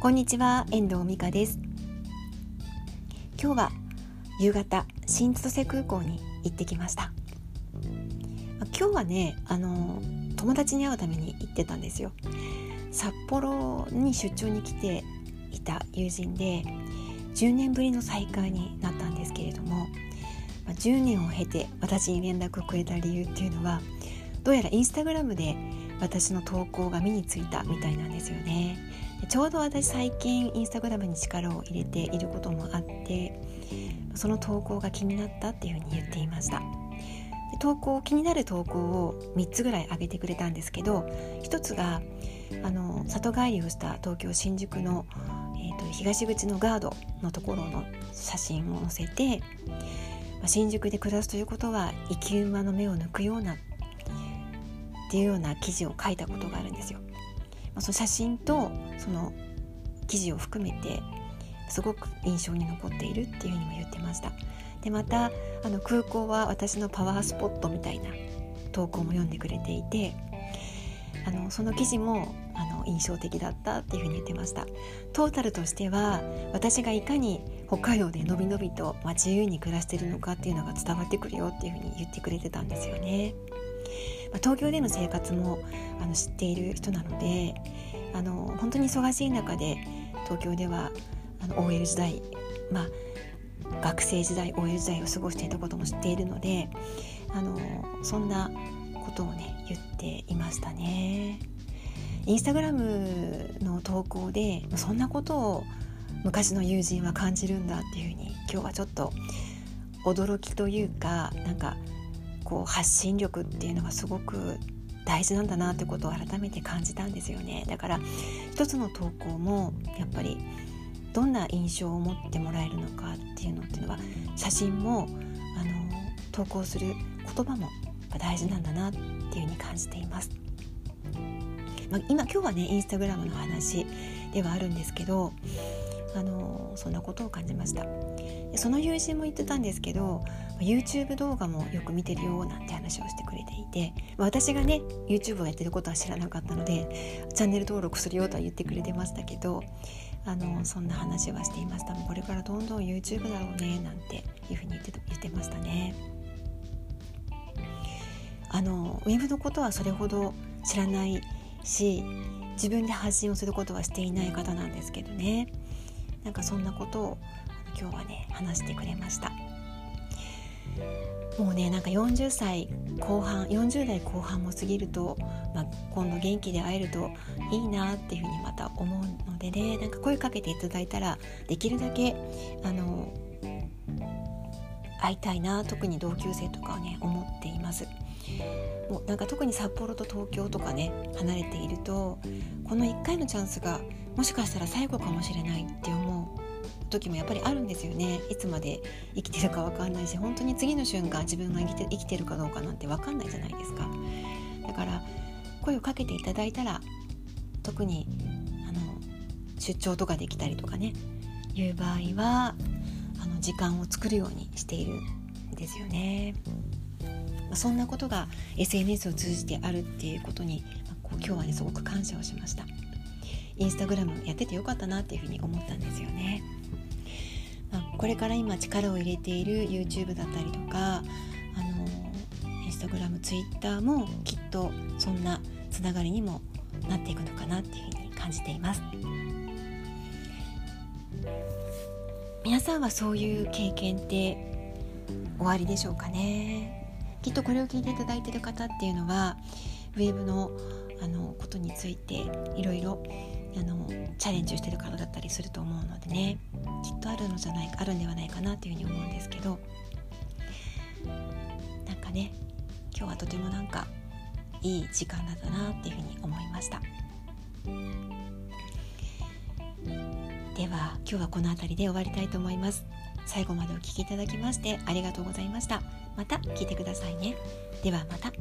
こんにちは遠藤美香です。今日は夕方新千歳空港に行ってきました。今日はねあの友達に会うために行ってたんですよ。札幌に出張に来ていた友人で10年ぶりの再会になったんですけれども10年を経て私に連絡をくれた理由っていうのはどうやらインスタグラムで私の投稿が目についたみたいなんですよね。ちょうど私最近インスタグラムに力を入れていることもあってその投稿が気になったっていうふうに言っていました投稿気になる投稿を3つぐらい上げてくれたんですけど1つがあの里帰りをした東京新宿の、えーと、東口のガードのところの写真を載せて、まあ、新宿で暮らすということは生き馬の目を抜くようなっていうような記事を書いたことがあるんですよ。その写真とその記事を含めてすごく印象に残っているっていうふうにも言ってましたでまたあの空港は私のパワースポットみたいな投稿も読んでくれていてあのその記事もあの印象的だったっていうふうに言ってましたトータルとしては私がいかに北海道でのびのびと、まあ、自由に暮らしてるのかっていうのが伝わってくるよっていうふうに言ってくれてたんですよね。まあ、東京での生活もあの知っている人なのであの本当に忙しい中で東京ではあの OL 時代、まあ、学生時代 OL 時代を過ごしていたことも知っているのであのそんなことをね言っていましたね。インスタグラムの投稿でそんなことを昔の友人は感じるんだっていうふうに今日はちょっと驚きというかなんかこう発信力っていうのがすごく大事なんだなってことを改めて感じたんですよねだから一つの投稿もやっぱりどんな印象を持ってもらえるのかっていうのっていうのは写真もあの投稿する言葉も大事なんだなっていうふうに感じています。まあ、今今日はねインスタグラムの話ではあるんですけどあのそんなことを感じましたその友人も言ってたんですけど YouTube 動画もよく見てるよなんて話をしてくれていて私がね YouTube をやってることは知らなかったのでチャンネル登録するよとは言ってくれてましたけどあのそんな話はしていました。これからどんどん YouTube だろうねなんていうふうに言って言ってましたね。あのウェブのことはそれほど知らないし自分で発信をすることはしていない方なんですけどね。なんかそんなことを今日はね話してくれましたもうねなんか40歳後半40代後半も過ぎると、まあ、今度元気で会えるといいなっていうふうにまた思うのでねなんか声かけていただいたらできるだけあの会いたいな特に同級生とかはね思っています。もうなんか特に札幌と東京とかね離れているとこの1回のチャンスがもしかしたら最後かもしれないって思う時もやっぱりあるんですよね。いつまで生きてるか分かんないし本当に次の瞬間自分が生きて生きてるかどうかなんて分かんないじゃないですか。だから声をかけていただいたら特にあの出張とかできたりとかね。いう場合はあの時間を作るようにしているんですよね。そんなことが SNS を通じてあるっていうことに、こう今日はねすごく感謝をしました。インスタグラムやっててよかったなっていうふうに思ったんですよね、あ、これから今力を入れている YouTube だったりとかあのインスタグラム Twitter もきっとそんなつながりにもなっていくのかなっていうふうに感じています。皆さんはそういう経験って終わりでしょうかね？きっとこれを聞いていただいている方っていうのはウェブのあのことについていろいろあのチャレンジをしてる方だったりすると思うのでね。きっとあるのじゃないあるんではないかなというふうに思うんですけど。なんかね今日はとてもなんかいい時間だったなっていうふうに思いました。では今日はこの辺りで終わりたいと思います。最後までお聴きいただきましてありがとうございました。また聞いてくださいね。ではまた。